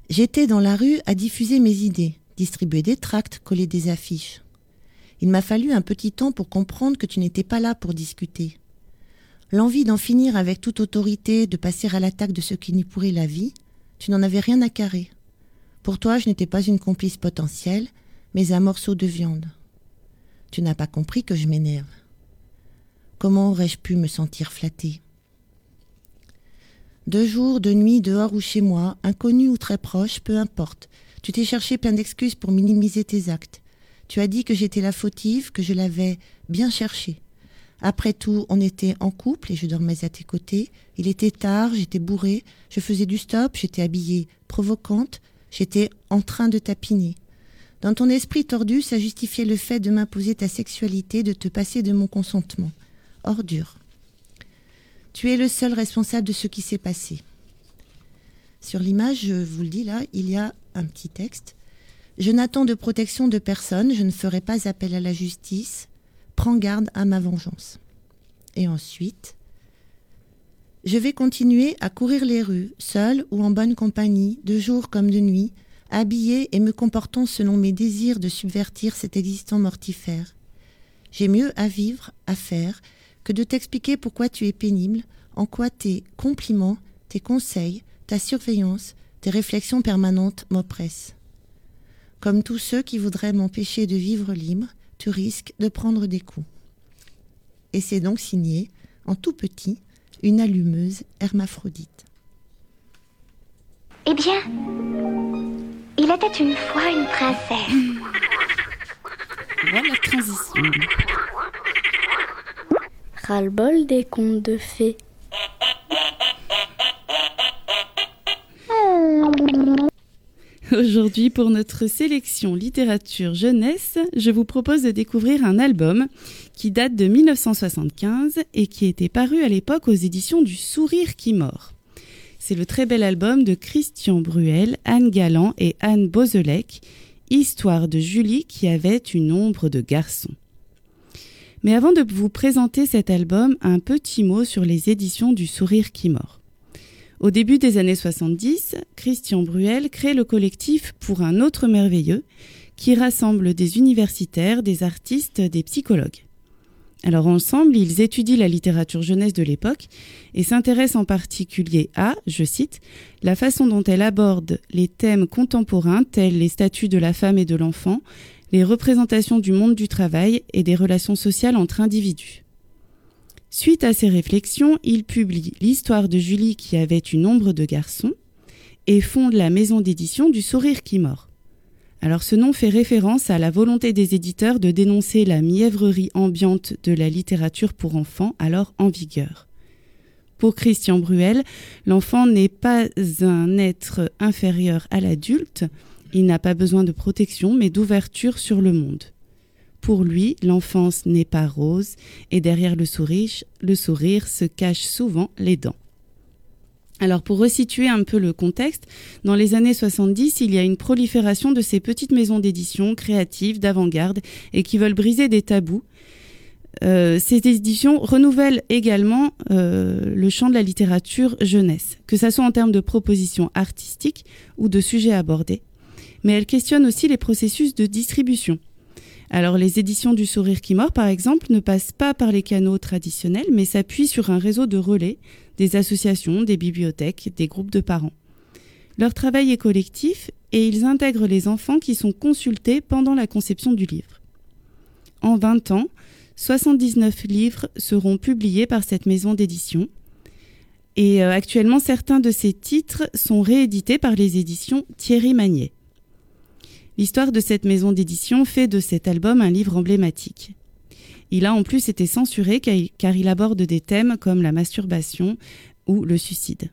J'étais dans la rue à diffuser mes idées, distribuer des tracts, coller des affiches. Il m'a fallu un petit temps pour comprendre que tu n'étais pas là pour discuter. L'envie d'en finir avec toute autorité, de passer à l'attaque de ce qui nous pourrit la vie, tu n'en avais rien à carrer. Pour toi, je n'étais pas une complice potentielle, mais un morceau de viande. Tu n'as pas compris que je m'énerve. Comment aurais-je pu me sentir flattée? De jour, de nuit, dehors ou chez moi, inconnu ou très proche, peu importe. Tu t'es cherché plein d'excuses pour minimiser tes actes. Tu as dit que j'étais la fautive, que je l'avais bien cherché. Après tout, on était en couple et je dormais à tes côtés. Il était tard, j'étais bourrée, je faisais du stop, j'étais habillée provocante, j'étais en train de tapiner. Dans ton esprit tordu, ça justifiait le fait de m'imposer ta sexualité, de te passer de mon consentement. Ordure. Tu es le seul responsable de ce qui s'est passé. Sur l'image, je vous le dis là, il y a un petit texte. Je n'attends de protection de personne, je ne ferai pas appel à la justice. Prends garde à ma vengeance. Et ensuite, je vais continuer à courir les rues, seule ou en bonne compagnie, de jour comme de nuit, habillée et me comportant selon mes désirs de subvertir cet existant mortifère. J'ai mieux à vivre, à faire, que de t'expliquer pourquoi tu es pénible, en quoi tes compliments, tes conseils, ta surveillance, tes réflexions permanentes m'oppressent. Comme tous ceux qui voudraient m'empêcher de vivre libre, tu risques de prendre des coups. Et c'est donc signé, en tout petit, une allumeuse hermaphrodite. Eh bien, il était une fois une princesse. Voilà la transition. Ras-le-bol des contes de fées. (laughs) Aujourd'hui, pour notre sélection littérature jeunesse, je vous propose de découvrir un album qui date de 1975 et qui était paru à l'époque aux éditions du Sourire qui mord. C'est le très bel album de Christian Bruel, Anne Galland et Anne Bozelec, Histoire de Julie qui avait une ombre de garçon. Mais avant de vous présenter cet album, un petit mot sur les éditions du Sourire qui mord. Au début des années 70, Christian Bruel crée le collectif Pour un autre merveilleux, qui rassemble des universitaires, des artistes, des psychologues. Alors ensemble, ils étudient la littérature jeunesse de l'époque et s'intéressent en particulier à, je cite, la façon dont elle aborde les thèmes contemporains tels les statuts de la femme et de l'enfant, les représentations du monde du travail et des relations sociales entre individus. Suite à ces réflexions, il publie L'histoire de Julie qui avait une ombre de garçon et fonde la maison d'édition du Sourire qui mord. Alors ce nom fait référence à la volonté des éditeurs de dénoncer la mièvrerie ambiante de la littérature pour enfants alors en vigueur. Pour Christian Bruel, l'enfant n'est pas un être inférieur à l'adulte, il n'a pas besoin de protection mais d'ouverture sur le monde. Pour lui, l'enfance n'est pas rose et derrière le sourire, le sourire se cachent souvent les dents. Alors pour resituer un peu le contexte, dans les années 70, il y a une prolifération de ces petites maisons d'édition créatives, d'avant-garde et qui veulent briser des tabous. Euh, ces éditions renouvellent également euh, le champ de la littérature jeunesse, que ce soit en termes de propositions artistiques ou de sujets abordés. Mais elles questionnent aussi les processus de distribution. Alors les éditions du Sourire qui mord, par exemple, ne passent pas par les canaux traditionnels, mais s'appuient sur un réseau de relais, des associations, des bibliothèques, des groupes de parents. Leur travail est collectif et ils intègrent les enfants qui sont consultés pendant la conception du livre. En 20 ans, 79 livres seront publiés par cette maison d'édition. Et euh, actuellement, certains de ces titres sont réédités par les éditions Thierry Magnier. L'histoire de cette maison d'édition fait de cet album un livre emblématique. Il a en plus été censuré car il aborde des thèmes comme la masturbation ou le suicide.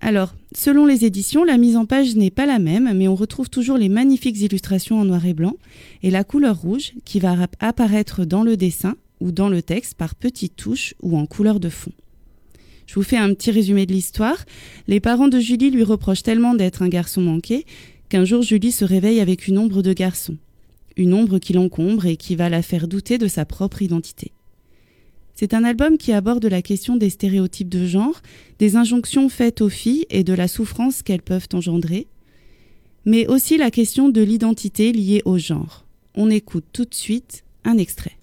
Alors, selon les éditions, la mise en page n'est pas la même, mais on retrouve toujours les magnifiques illustrations en noir et blanc et la couleur rouge qui va apparaître dans le dessin ou dans le texte par petites touches ou en couleur de fond. Je vous fais un petit résumé de l'histoire. Les parents de Julie lui reprochent tellement d'être un garçon manqué qu'un jour Julie se réveille avec une ombre de garçon, une ombre qui l'encombre et qui va la faire douter de sa propre identité. C'est un album qui aborde la question des stéréotypes de genre, des injonctions faites aux filles et de la souffrance qu'elles peuvent engendrer, mais aussi la question de l'identité liée au genre. On écoute tout de suite un extrait.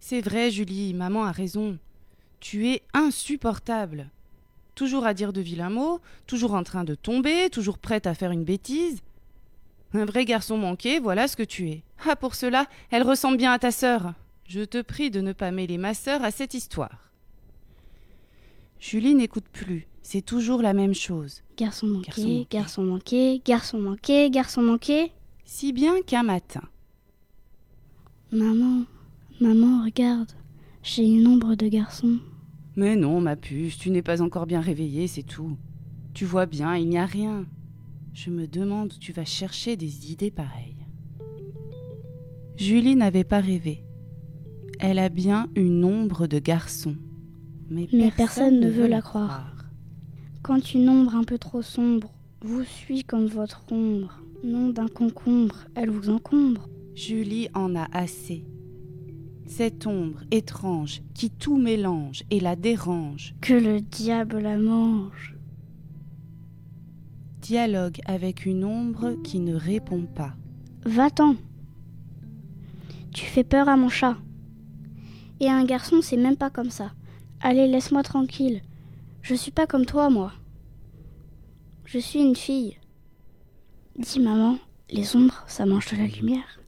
C'est vrai, Julie, maman a raison. Tu es insupportable. Toujours à dire de vilains mots, toujours en train de tomber, toujours prête à faire une bêtise. Un vrai garçon manqué, voilà ce que tu es. Ah, pour cela, elle ressemble bien à ta sœur. Je te prie de ne pas mêler ma sœur à cette histoire. Julie n'écoute plus, c'est toujours la même chose. Garçon manqué, garçon manqué, garçon manqué, garçon manqué. Si bien qu'un matin. Maman, maman, regarde, j'ai une ombre de garçon. Mais non, ma puce, tu n'es pas encore bien réveillée, c'est tout. Tu vois bien, il n'y a rien. Je me demande où tu vas chercher des idées pareilles. Julie n'avait pas rêvé. Elle a bien une ombre de garçon. Mais, Mais personne, ne veut la croire. Quand une ombre un peu trop sombre vous suit comme votre ombre, nom d'un concombre, elle vous encombre. Julie en a assez. Cette ombre étrange qui tout mélange et la dérange. Que le diable la mange. Dialogue avec une ombre qui ne répond pas. Va-t'en. Tu fais peur à mon chat. Et un garçon, c'est même pas comme ça. Allez, laisse-moi tranquille. Je suis pas comme toi, moi. Je suis une fille. Dis maman, les ombres, ça mange de la lumière.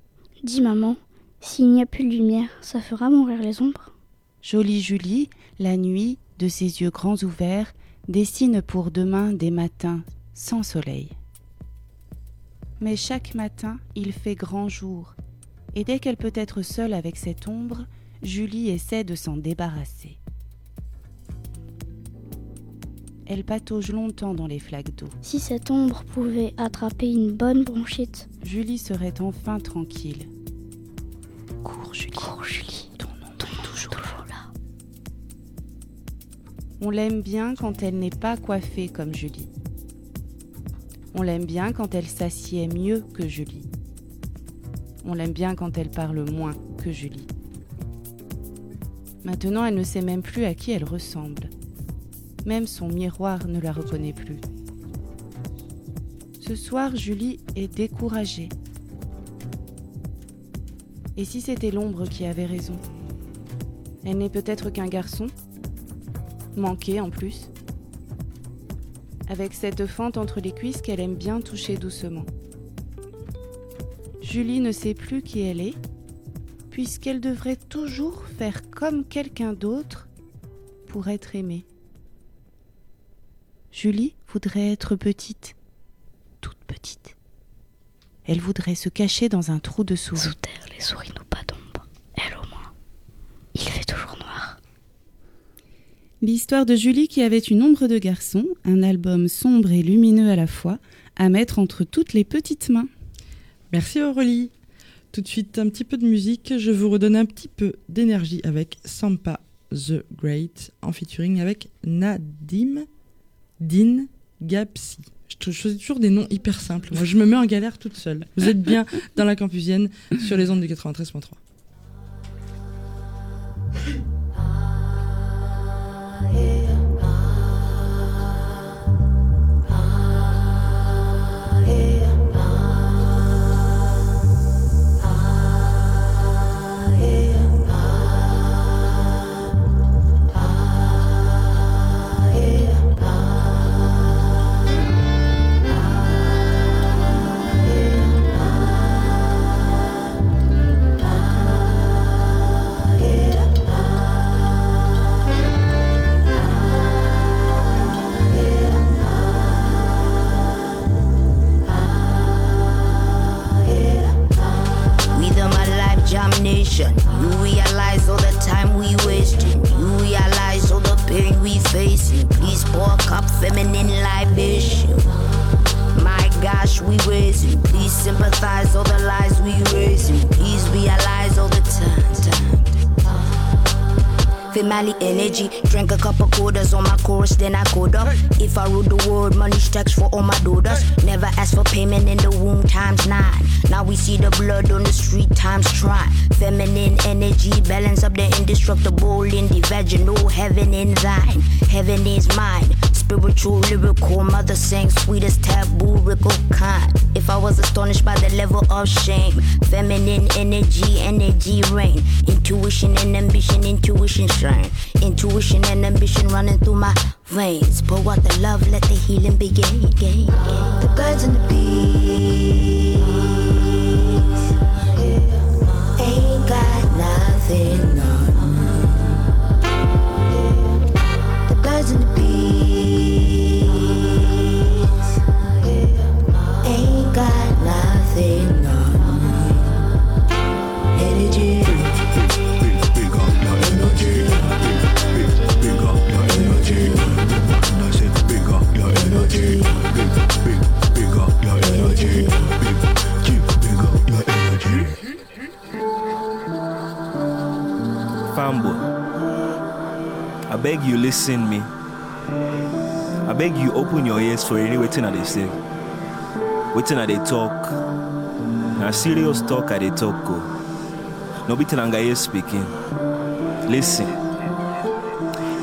Dis maman, s'il n'y a plus de lumière, ça fera mourir les ombres. Jolie Julie, la nuit, de ses yeux grands ouverts, dessine pour demain des matins sans soleil. Mais chaque matin, il fait grand jour, et dès qu'elle peut être seule avec cette ombre, Julie essaie de s'en débarrasser. Elle patauge longtemps dans les flaques d'eau. Si cette ombre pouvait attraper une bonne bronchite. Julie serait enfin tranquille. Cours, Julie. Cours, Julie. Ton nom est toujours, là. On l'aime bien quand elle n'est pas coiffée comme Julie. On l'aime bien quand elle s'assied mieux que Julie. On l'aime bien quand elle parle moins que Julie. Maintenant, elle ne sait même plus à qui elle ressemble. Même son miroir ne la reconnaît plus. Ce soir, Julie est découragée. Et si c'était l'ombre qui avait raison Elle n'est peut-être qu'un garçon Manqué en plus Avec cette fente entre les cuisses qu'elle aime bien toucher doucement. Julie ne sait plus qui elle est, puisqu'elle devrait toujours faire comme quelqu'un d'autre pour être aimée. Julie voudrait être petite, toute petite. Elle voudrait se cacher dans un trou de souris. Sous terre, les souris n'ont pas d'ombre. Elle au moins. Il fait toujours noir. L'histoire de Julie qui avait une ombre de garçon, un album sombre et lumineux à la fois, à mettre entre toutes les petites mains. Merci Aurélie. Tout de suite, un petit peu de musique. Je vous redonne un petit peu d'énergie avec Sampa the Great en featuring avec Nadim Din Gapsi. Je choisis toujours des noms hyper simples. Moi, je me mets en galère toute seule. Vous êtes bien dans la campusienne sur les ondes du 93.3. up. If I rule the world, money stacks for all my daughters. Never ask for payment in the womb times nine. Now we see the blood on the street times try. Feminine energy, balance up the indestructible in the vaginal. Heaven in thine, heaven is mine. Spiritual, lyrical, mother sang sweetest taboo, rickle kind. If I was astonished by the level of shame, feminine energy, energy reign. Intuition and ambition, intuition shine. Intuition and ambition running through my veins. Pour out the love, let the healing begin. The birds and the bees I beg you listen me. I beg you open your ears for any waiting at they say. Waiting at they talk. Now serious talk at they talk go. No beating here speaking. Listen.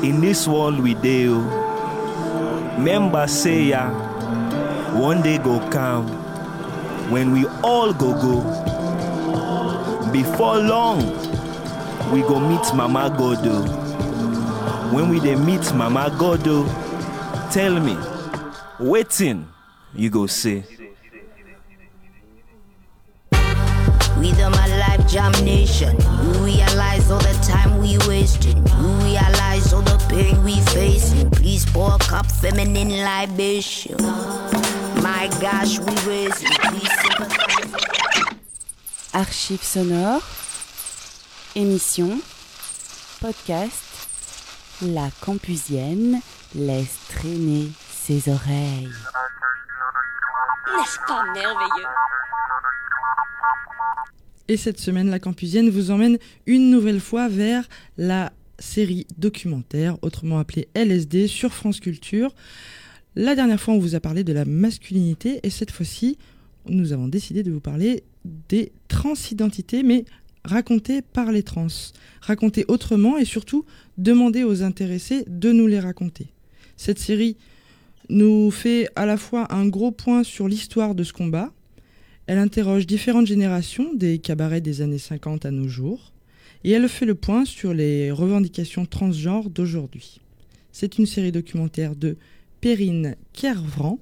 In this world we deal, oh, member say ya, one day go come when we all go go. Before long, we go meet Mama Godo. Oh. When we dey meet Mama Godo, oh, tell me, waiting you go say. We the my life examination. You realize all the time we wasting. You realize all the pain we facing. Please pour a cup feminine libation. My gosh, we raising. Please sympathize. Archives sonores, émission, podcast, la campusienne laisse traîner ses oreilles. N'est-ce pas merveilleux? Et cette semaine, la Campusienne vous emmène une nouvelle fois vers la série documentaire, autrement appelée LSD, sur France Culture. La dernière fois, on vous a parlé de la masculinité et cette fois-ci, nous avons décidé de vous parler des transidentités, mais racontées par les trans. Racontées autrement et surtout demander aux intéressés de nous les raconter. Cette série nous fait à la fois un gros point sur l'histoire de ce combat, elle interroge différentes générations des cabarets des années 50 à nos jours, et elle fait le point sur les revendications transgenres d'aujourd'hui. C'est une série documentaire de Perrine Kervran,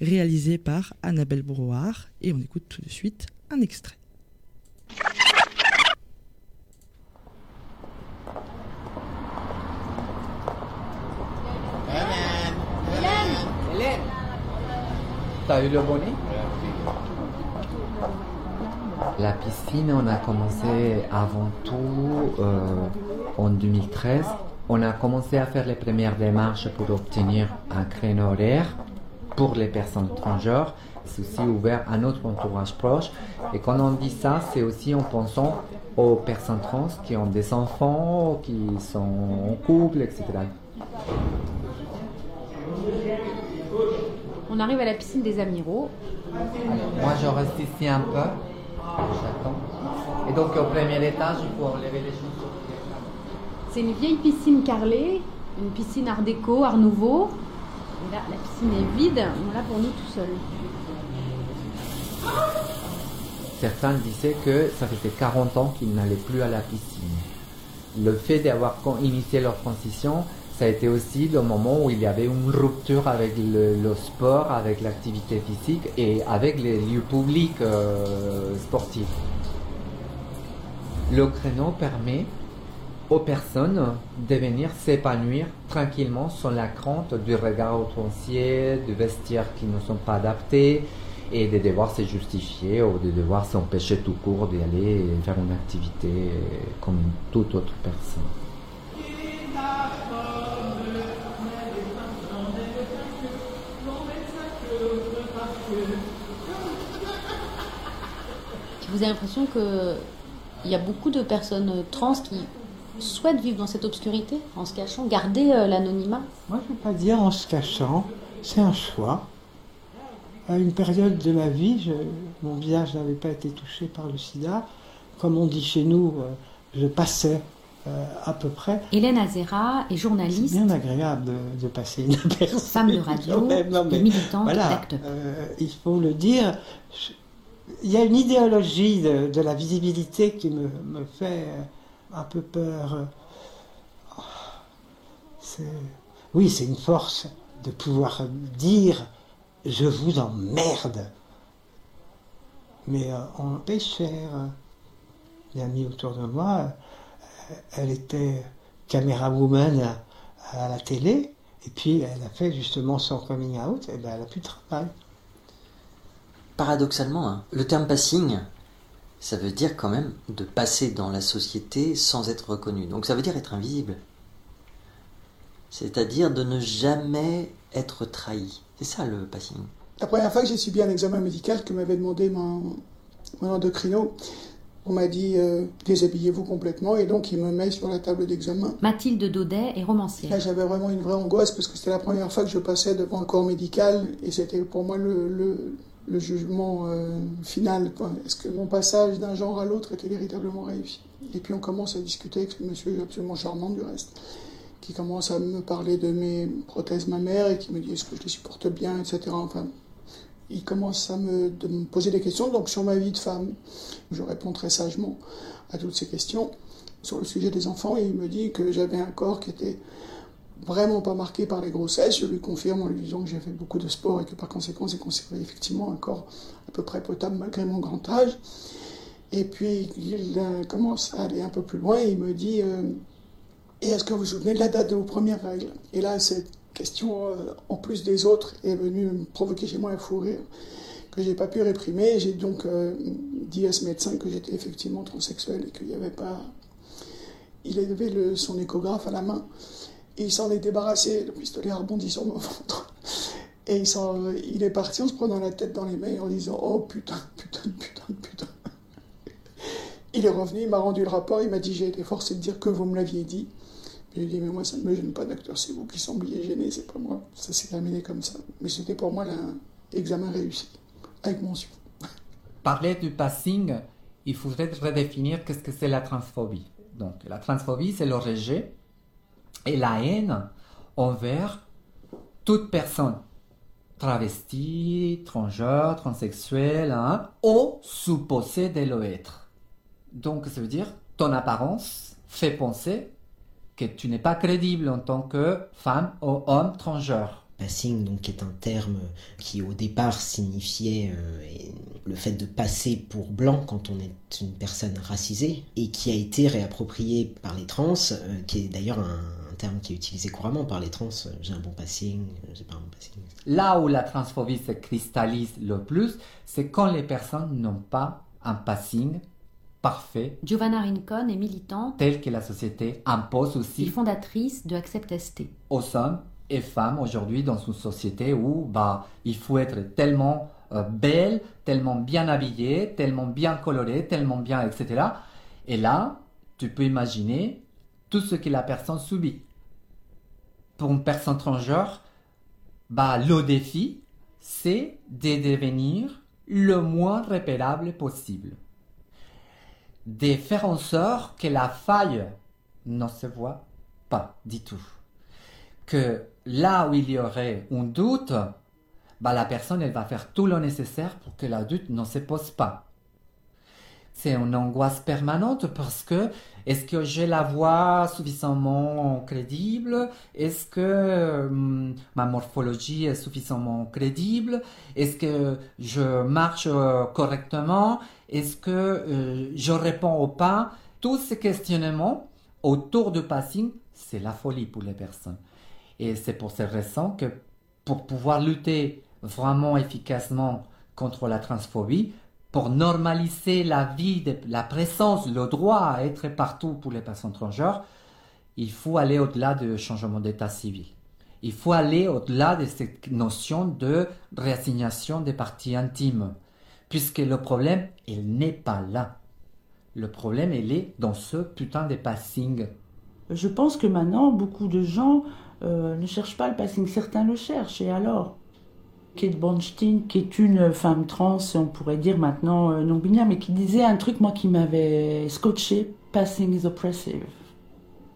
réalisée par Annabelle Brouard, et on écoute tout de suite un extrait. T'as eu le bonnet La piscine, on a commencé avant tout euh, en 2013. On a commencé à faire les premières démarches pour obtenir un créneau horaire pour les personnes. C'est aussi ouvert à notre entourage proche. Et quand on dit ça, c'est aussi en pensant aux personnes trans qui ont des enfants, qui sont en couple, etc. On arrive à la piscine des Amiraux. Moi, je reste ici un peu. J'attends. Et donc, au premier étage, il faut enlever les choses. C'est une vieille piscine carrelée, une piscine art déco, art nouveau. Et là, la piscine est vide, on l'a pour nous tout seul. Certains disaient que ça faisait 40 ans qu'ils n'allaient plus à la piscine. Le fait d'avoir initié leur transition, ça a été aussi le moment où il y avait une rupture avec le, sport, avec l'activité physique et avec les lieux publics euh, sportifs. Le créneau permet aux personnes de venir s'épanouir tranquillement sans la crainte du regard outrancier, du vestiaire qui ne sont pas adaptés et de devoir se justifier ou de devoir s'empêcher tout court d'aller faire une activité comme toute autre personne. Vous avez l'impression qu'il y a beaucoup de personnes trans qui souhaitent vivre dans cette obscurité, en se cachant, garder euh, l'anonymat Moi, je ne veux pas dire en se cachant, c'est un choix. À une période de ma vie, mon visage n'avait pas été touché par le sida. Comme on dit chez nous, euh, je passais euh, à peu près. Hélène Azera est journaliste. C'est bien agréable de, de passer une (laughs) personne. Femme de radio, non, mais militante, voilà, euh, il faut le dire. je- Il y a une idéologie de, de la visibilité qui me, me fait euh, un peu peur. C'est- Oui, c'est une force de pouvoir dire je vous emmerde. Mais euh, on paye cher. Une amie autour de moi, elle était caméra woman à, à la télé, et puis elle a fait justement son coming out, et ben elle a plus de travail. Paradoxalement, hein, le terme passing, ça veut dire quand même de passer dans la société sans être reconnu. Donc ça veut dire être invisible. C'est-à-dire de ne jamais être trahi. C'est ça le passing. La première fois que j'ai subi un examen médical que m'avait demandé mon, mon endocrino, on m'a dit euh, déshabillez-vous complètement et donc il me met sur la table d'examen. Mathilde Daudet est romancière. Là j'avais vraiment une vraie angoisse parce que c'était la première fois que je passais devant un corps médical et c'était pour moi le, le, le jugement euh, final. Est-ce que mon passage d'un genre à l'autre était véritablement réussi? Et puis on commence à discuter avec ce monsieur absolument charmant du reste qui commence à me parler de mes prothèses mammaires et qui me dit est-ce que je les supporte bien, etc. Enfin, il commence à me, poser des questions donc sur ma vie de femme. Je réponds très sagement à toutes ces questions sur le sujet des enfants il me dit que j'avais un corps qui était vraiment pas marqué par les grossesses. Je lui confirme en lui disant que j'ai fait beaucoup de sport et que par conséquent j'ai conservé effectivement un corps à peu près potable malgré mon grand âge. Et puis il euh, commence à aller un peu plus loin et il me dit euh, Et est-ce que vous vous souvenez de la date de vos premières règles? Et là, cette question, euh, en plus des autres, est venue me provoquer chez moi un fou rire que j'ai pas pu réprimer. J'ai donc euh, dit à ce médecin que j'étais effectivement transsexuel et qu'il n'y avait pas. Il avait le- son échographe à la main et il s'en est débarrassé. Le pistolet a rebondi sur mon (laughs) ventre. Et il, s'en- il est parti en se prenant la tête dans les mains en disant Oh putain, putain, putain, putain. Il est revenu, il m'a rendu le rapport, il m'a dit J'ai été forcé de dire que vous me l'aviez dit. Puis J'ai dit Mais moi, ça ne me gêne pas, docteur, c'est vous qui sembliez gêné, c'est pas moi. Ça s'est terminé comme ça. Mais c'était pour moi l'examen réussi, avec mention. Parler du passing, il faudrait redéfinir qu'est-ce que c'est la transphobie. Donc, la transphobie, c'est le rejet et la haine envers toute personne travestie, transgenre, transsexuelle, hein, ou supposée de l'être. Donc, ça veut dire ton apparence fait penser que tu n'es pas crédible en tant que femme ou homme transgenre. Passing, donc, est un terme qui au départ signifiait euh, le fait de passer pour blanc quand on est une personne racisée, et qui a été réapproprié par les trans, euh, qui est d'ailleurs un, un terme qui est utilisé couramment par les trans. J'ai un bon passing, euh, j'ai pas un bon passing. Là où la transphobie se cristallise le plus, c'est quand les personnes n'ont pas un passing parfait Giovanna Rincon est militante tel que la société impose et aussi fondatrice de Accept ST. aux hommes et femmes aujourd'hui dans une société où bah, il faut être tellement euh, belle, tellement bien habillée, tellement bien colorée, tellement bien, etc. Et là, tu peux imaginer tout ce que la personne subit. Pour une personne transgenre, bah, le défi, c'est de devenir le moins repérable possible. De faire en sorte que la faille ne se voit pas du tout. Que là où il y aurait un doute, bah, la personne elle va faire tout le nécessaire pour que la doute ne se pose pas. C'est une angoisse permanente parce que est-ce que j'ai la voix suffisamment crédible? Est-ce que hum, ma morphologie est suffisamment crédible? Est-ce que je marche euh, correctement? Est-ce que euh, je réponds au pas? Tous ces questionnements autour du passing, c'est la folie pour les personnes. Et c'est pour cette raison que pour pouvoir lutter vraiment efficacement contre la transphobie, pour normaliser la vie, de, la présence, le droit à être partout pour les personnes transgenres, il faut aller au-delà du changement d'état civil. Il faut aller au-delà de cette notion de réassignation des parties intimes, puisque le problème, il n'est pas là. Le problème, il est dans ce putain de passing. Je pense que maintenant, beaucoup de gens euh, ne cherchent pas le passing. Certains le cherchent, et alors? Kate Bornstein, qui est une femme trans, on pourrait dire maintenant euh, non-binaire, mais qui disait un truc, moi, qui m'avait scotché, passing is oppressive.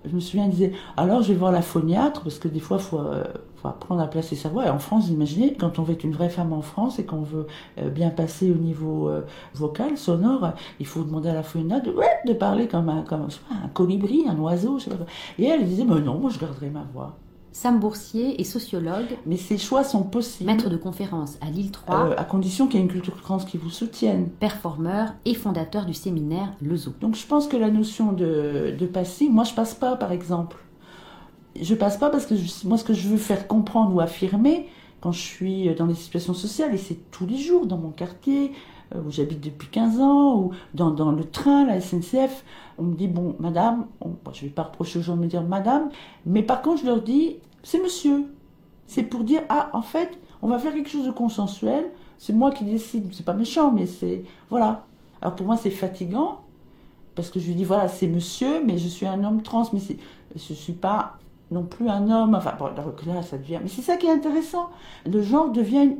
Je me souviens, elle disait, alors je vais voir la phoniatre, parce que des fois, il faut, euh, faut apprendre à placer sa voix. Et en France, imaginez, quand on veut être une vraie femme en France et qu'on veut euh, bien passer au niveau euh, vocal, sonore, il faut demander à la phoniatre de, parler comme un, comme un colibri, un oiseau, je sais pas. Et elle disait, mais non, moi je garderai ma voix. Sam Boursier est sociologue, Mais ces choix sont possibles. maître de conférences à Lille 3, Euh, à condition qu'il y ait une culture trans qui vous soutienne. performeur et fondateur du séminaire Le Zoo. Donc je pense que la notion de, de passing, moi je passe pas par exemple. Je passe pas parce que je- moi ce que je veux faire comprendre ou affirmer quand je suis dans des situations sociales, et c'est tous les jours dans mon quartier, où j'habite depuis 15 ans, ou dans, dans le train, la SNCF, on me dit, bon, madame, on- bon, je vais pas reprocher aux gens de me dire madame, mais par contre je leur dis, c'est monsieur. C'est pour dire, ah, en fait, on va faire quelque chose de consensuel, c'est moi qui décide, c'est pas méchant, mais c'est, voilà. Alors pour moi c'est fatigant, parce que je lui dis voilà c'est monsieur mais je suis un homme trans mais je suis pas non plus un homme enfin bon donc là ça devient mais c'est ça qui est intéressant le genre devient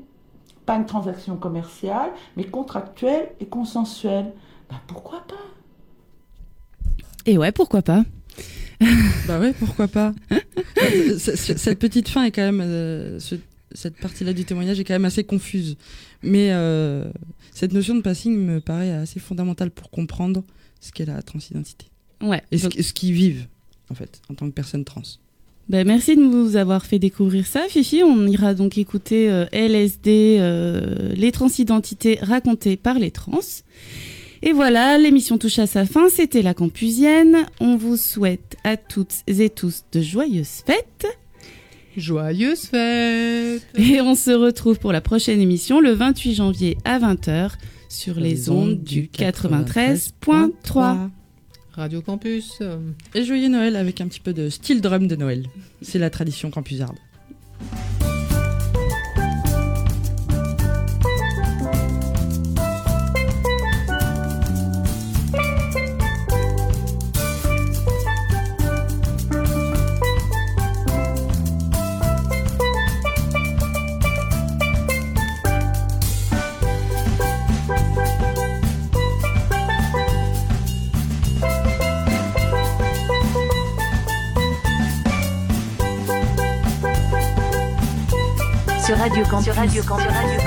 pas une transaction commerciale mais contractuelle et consensuelle bah pourquoi pas? Et ouais, pourquoi pas? (laughs) Bah ouais, pourquoi pas? (laughs) Cette petite fin est quand même, euh, ce- cette partie-là du témoignage est quand même assez confuse. Mais euh, cette notion de passing me paraît assez fondamentale pour comprendre ce qu'est la transidentité. Ouais. Et ce, donc- ce qu'ils vivent, en fait, en tant que personne trans. Ben, merci de nous avoir fait découvrir ça, Fifi. On ira donc écouter euh, LSD, euh, les transidentités racontées par les trans. Et voilà, l'émission touche à sa fin. C'était la Campusienne. On vous souhaite à toutes et tous de joyeuses fêtes. Joyeuses fêtes Et on se retrouve pour la prochaine émission le 28 janvier à 20h sur les ondes du 93.3. Radio Campus. Et joyeux Noël avec un petit peu de style drum de Noël. C'est la tradition campusarde. Sur Radio